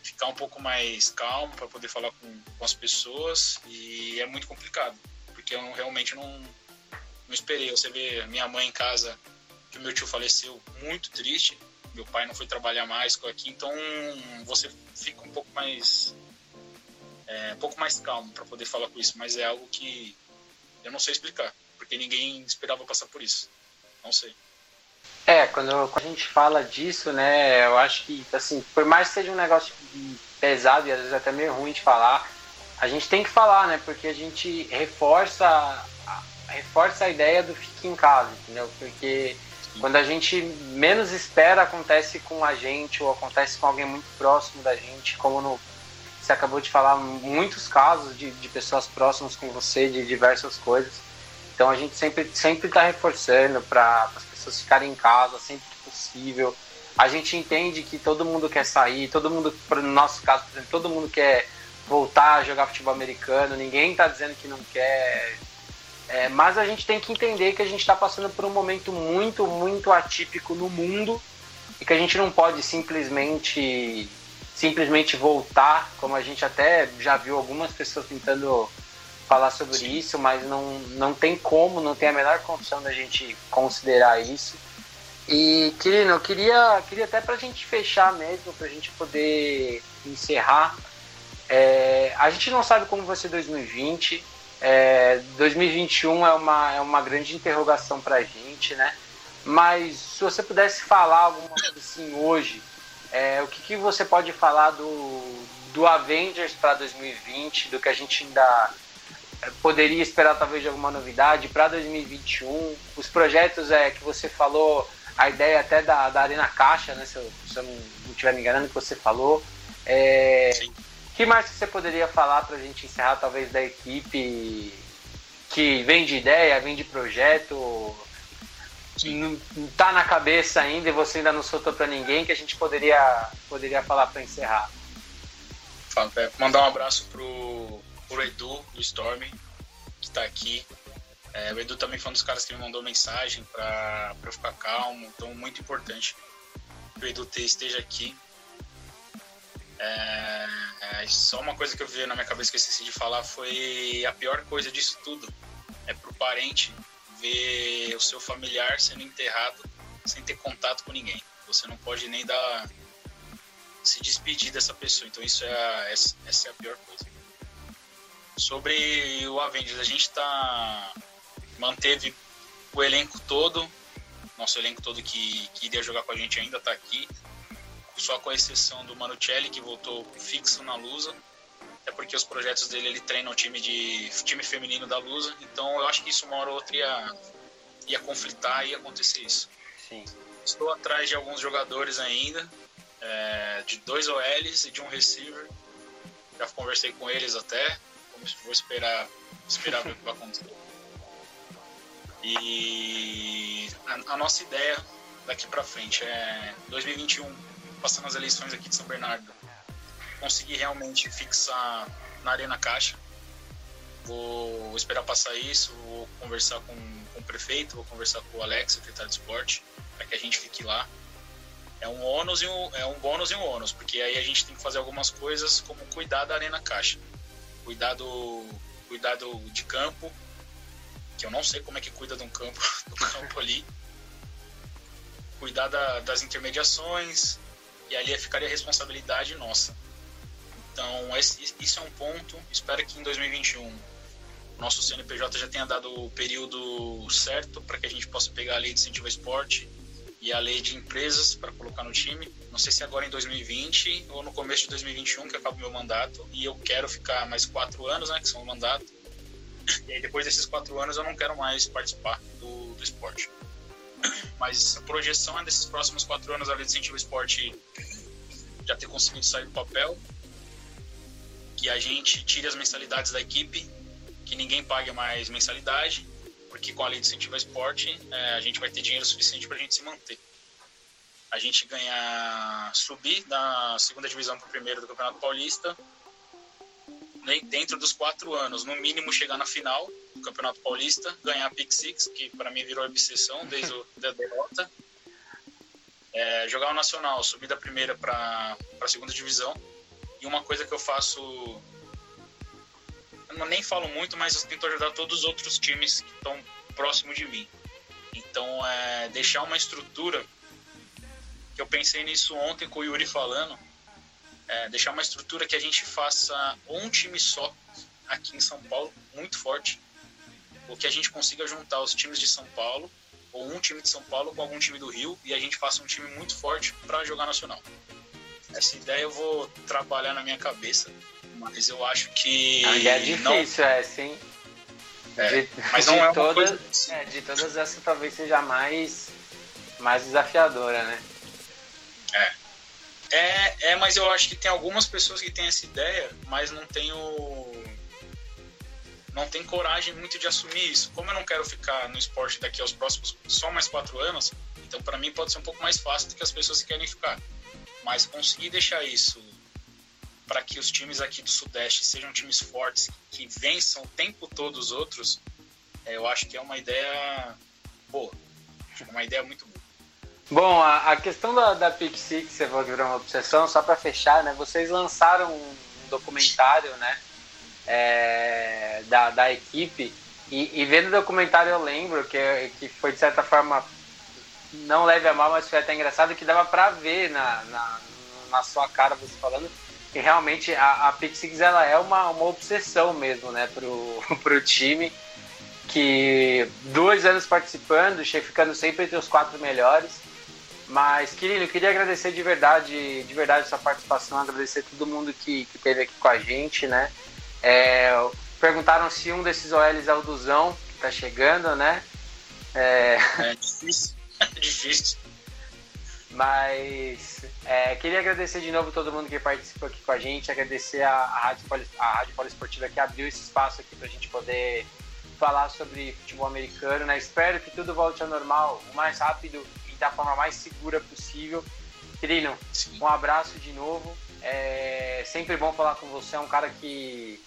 ficar um pouco mais calmo para poder falar com, com, as pessoas e é muito complicado, porque eu realmente não, não esperei. Você vê minha mãe em casa, que meu tio faleceu, muito triste, meu pai não foi trabalhar mais aqui, então você fica um pouco mais é, um pouco mais calmo para poder falar com isso, mas é algo que eu não sei explicar, porque ninguém esperava passar por isso. Não sei. É, quando, quando, a gente fala disso, né, eu acho que, assim, por mais que seja um negócio pesado e às vezes até meio ruim de falar, a gente tem que falar, né, porque a gente reforça, reforça a ideia do fique em casa, entendeu? Porque quando a gente menos espera, acontece com a gente ou acontece com alguém muito próximo da gente, como no, você acabou de falar, muitos casos de, de pessoas próximas com você, de diversas coisas. Então a gente sempre sempre está reforçando para as pessoas ficarem em casa sempre que possível. A gente entende que todo mundo quer sair, todo mundo, no nosso caso, por exemplo, todo mundo quer voltar a jogar futebol americano, ninguém está dizendo que não quer. É, mas a gente tem que entender que a gente está passando por um momento muito, muito atípico no mundo e que a gente não pode simplesmente simplesmente voltar, como a gente até já viu algumas pessoas tentando falar sobre Sim. isso, mas não, não tem como, não tem a menor condição da gente considerar isso. E, Quirino, eu queria, queria até para a gente fechar mesmo, para a gente poder encerrar. É, a gente não sabe como vai ser 2020. É, 2021 é uma, é uma grande interrogação para a gente, né? Mas se você pudesse falar alguma coisa assim hoje, é, o que, que você pode falar do, do Avengers para 2020, do que a gente ainda poderia esperar talvez de alguma novidade para 2021. Os projetos é, que você falou, a ideia até da, da Arena Caixa, né, se eu, se eu não estiver me enganando, que você falou. É, que mais que você poderia falar para a gente encerrar, talvez, da equipe que vem de ideia, vem de projeto, não, não tá na cabeça ainda e você ainda não soltou para ninguém, que a gente poderia, poderia falar para encerrar? Mandar um abraço pro pro Edu do Storm, que está aqui. É, o Edu também foi um dos caras que me mandou mensagem para eu ficar calmo, então muito importante que o Edu esteja aqui. É, Mas só uma coisa que eu vi na minha cabeça que eu esqueci de falar foi a pior coisa disso tudo. É pro parente ver o seu familiar sendo enterrado sem ter contato com ninguém. Você não pode nem dar se despedir dessa pessoa. Então isso é a, essa, é a pior coisa. Sobre o Avengers, a gente tá manteve o elenco todo, nosso elenco todo que, que iria jogar com a gente ainda está aqui, só com a exceção do Manuccelli que voltou fixo na Lusa, é porque os projetos dele ele treina o time de time feminino da Lusa, então eu acho que isso uma hora ou outra ia, ia conflitar e ia acontecer isso. Sim. Estou atrás de alguns jogadores ainda, é, de dois OLs e de um receiver. Já conversei com eles até. Vou esperar, esperar ver o que vai acontecer. E a, a nossa ideia daqui para frente é 2021, passando as eleições aqui de São Bernardo, conseguir realmente fixar na Arena Caixa. Vou esperar passar isso, vou conversar com, com o prefeito, vou conversar com o Alex, secretário de esporte, para que a gente fique lá. É um ônus e um, é um bônus e um ônus, porque aí a gente tem que fazer algumas coisas como cuidar da Arena Caixa, cuidar do, cuidar do, de campo, que eu não sei como é que cuida de um campo, do campo ali. Cuidar da, das intermediações, e ali ficaria a responsabilidade nossa. Então, isso é um ponto. Espero que em 2021 o nosso CNPJ já tenha dado o período certo para que a gente possa pegar a lei de incentivo ao esporte e a lei de empresas para colocar no time. Não sei se agora em 2020 ou no começo de 2021 que acaba o meu mandato. E eu quero ficar mais quatro anos, né, que são o mandato. E aí depois desses quatro anos eu não quero mais participar do, do esporte. Mas a projeção é desses próximos quatro anos a lei de incentivo ao esporte já ter conseguido sair do papel, que a gente tire as mensalidades da equipe, que ninguém pague mais mensalidade, porque com a lei de incentivo ao esporte é, a gente vai ter dinheiro suficiente para a gente se manter. A gente ganhar, subir da segunda divisão para o primeiro do Campeonato Paulista dentro dos quatro anos, no mínimo chegar na final do Campeonato Paulista, ganhar a Pick Six, que para mim virou obsessão desde a derrota, é, jogar o Nacional, subir da primeira para a segunda divisão. E uma coisa que eu faço, eu nem falo muito, mas eu tento ajudar todos os outros times que estão próximo de mim. Então, é, deixar uma estrutura, que eu pensei nisso ontem com o Yuri falando, é, deixar uma estrutura que a gente faça um time só aqui em São Paulo, muito forte, ou que a gente consiga juntar os times de São Paulo, ou um time de São Paulo com algum time do Rio, e a gente faça um time muito forte para jogar nacional. Essa ideia eu vou trabalhar na minha cabeça, mas eu acho que. É difícil, não... é, sim. É, de, mas não é uma todas, coisa... Assim. É, de todas essas talvez seja mais, mais desafiadora, né? É. É, é, mas eu acho que tem algumas pessoas que têm essa ideia, mas não tem o. Não tem coragem muito de assumir isso. Como eu não quero ficar no esporte daqui aos próximos só mais quatro anos, então para mim pode ser um pouco mais fácil do que as pessoas que querem ficar. Mas conseguir deixar isso para que os times aqui do Sudeste sejam times fortes, que vençam o tempo todo os outros, é, eu acho que é uma ideia boa. Uma ideia muito boa. Bom, a, a questão da, da Pick Six, você falou que virou uma obsessão, só para fechar, né? Vocês lançaram um documentário, né? É, da, da equipe e, e, vendo o documentário eu lembro que, que foi de certa forma não leve a mal, mas foi até engraçado que dava para ver na, na, na, sua cara você falando que realmente a, a ela é uma, uma obsessão mesmo, né, pro, pro time que dois anos participando, ficando sempre entre os quatro melhores mas, Quirino, eu queria agradecer de verdade, de verdade sua participação, agradecer todo mundo que, que esteve aqui com a gente, né? É, perguntaram se um desses OLs é o Duzão, que está chegando, né? É, é difícil, é difícil. Mas é, queria agradecer de novo todo mundo que participou aqui com a gente, agradecer a, a Rádio, Poli, a Rádio Poliesportiva que abriu esse espaço aqui para a gente poder falar sobre futebol americano, né? Espero que tudo volte ao normal o mais rápido da forma mais segura possível. Quirino, um abraço de novo. É sempre bom falar com você. É um cara que,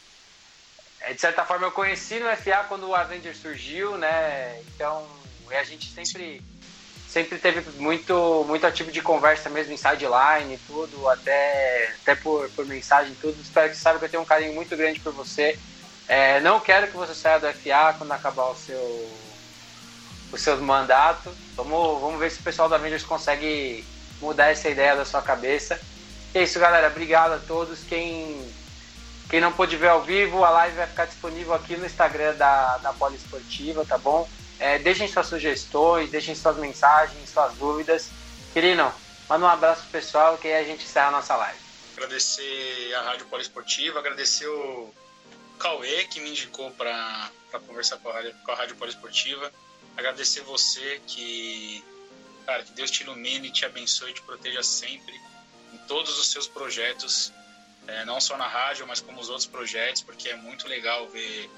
é, de certa forma, eu conheci no FA quando o Avenger surgiu, né? Então, a gente sempre sempre teve muito, muito ativo de conversa mesmo em sideline e tudo, até, até por, por mensagem e tudo. Espero que você saiba que eu tenho um carinho muito grande por você. É, não quero que você saia do FA quando acabar o seu, o seu mandato. Vamos, vamos ver se o pessoal da Avengers consegue mudar essa ideia da sua cabeça. É isso, galera. Obrigado a todos. Quem, quem não pôde ver ao vivo, a live vai ficar disponível aqui no Instagram da, da Poliesportiva, tá bom? É, deixem suas sugestões, deixem suas mensagens, suas dúvidas. Quirino, manda um abraço pro pessoal que aí a gente encerra a nossa live. Agradecer a Rádio Poliesportiva, agradecer o Cauê que me indicou para conversar com a, Rádio, com a Rádio Poliesportiva. Agradecer você que, cara, que Deus te ilumine, te abençoe, te proteja sempre em todos os seus projetos, é, não só na rádio, mas como os outros projetos, porque é muito legal ver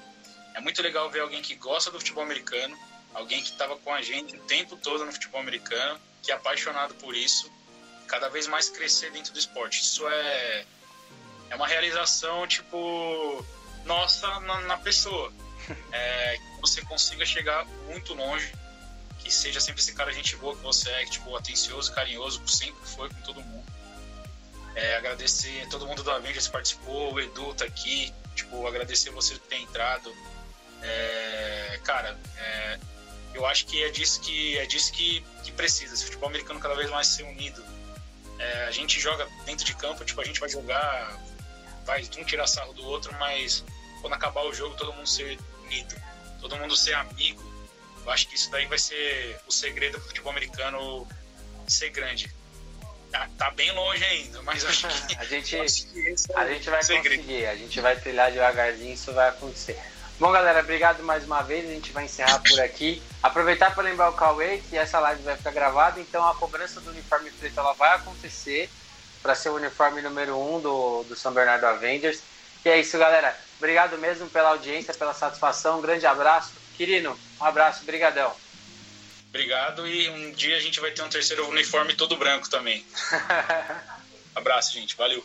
é muito legal ver alguém que gosta do futebol americano, alguém que estava com a gente o tempo todo no futebol americano, que é apaixonado por isso, cada vez mais crescer dentro do esporte. Isso é, é uma realização, tipo, nossa na, na pessoa. É, que você consiga chegar muito longe, que seja sempre esse cara gente boa que você é, que, tipo, atencioso, carinhoso, sempre foi com todo mundo. É, agradecer todo mundo do Avengers que participou, o Edu tá aqui, tipo, agradecer você por ter entrado, é, cara, é, eu acho que é disso que é disso que, que precisa. Esse futebol americano cada vez mais ser unido. É, a gente joga dentro de campo, tipo a gente vai jogar, vai um tirar sarro do outro, mas quando acabar o jogo todo mundo ser unido, todo mundo ser amigo. Eu acho que isso daí vai ser o segredo do futebol americano ser grande. Tá, tá bem longe ainda, mas acho que a gente, é a gente vai conseguir, a gente vai trilhar devagarzinho, isso vai acontecer. Bom, galera, obrigado mais uma vez. A gente vai encerrar por aqui. Aproveitar para lembrar o Cauê que essa live vai ficar gravada, então a cobrança do uniforme preto ela vai acontecer para ser o uniforme número 1 um do, do São Bernardo Avengers. E é isso, galera. Obrigado mesmo pela audiência, pela satisfação. Um grande abraço. Quirino, um abraço. Brigadão. Obrigado e um dia a gente vai ter um terceiro uniforme todo branco também. abraço, gente. Valeu.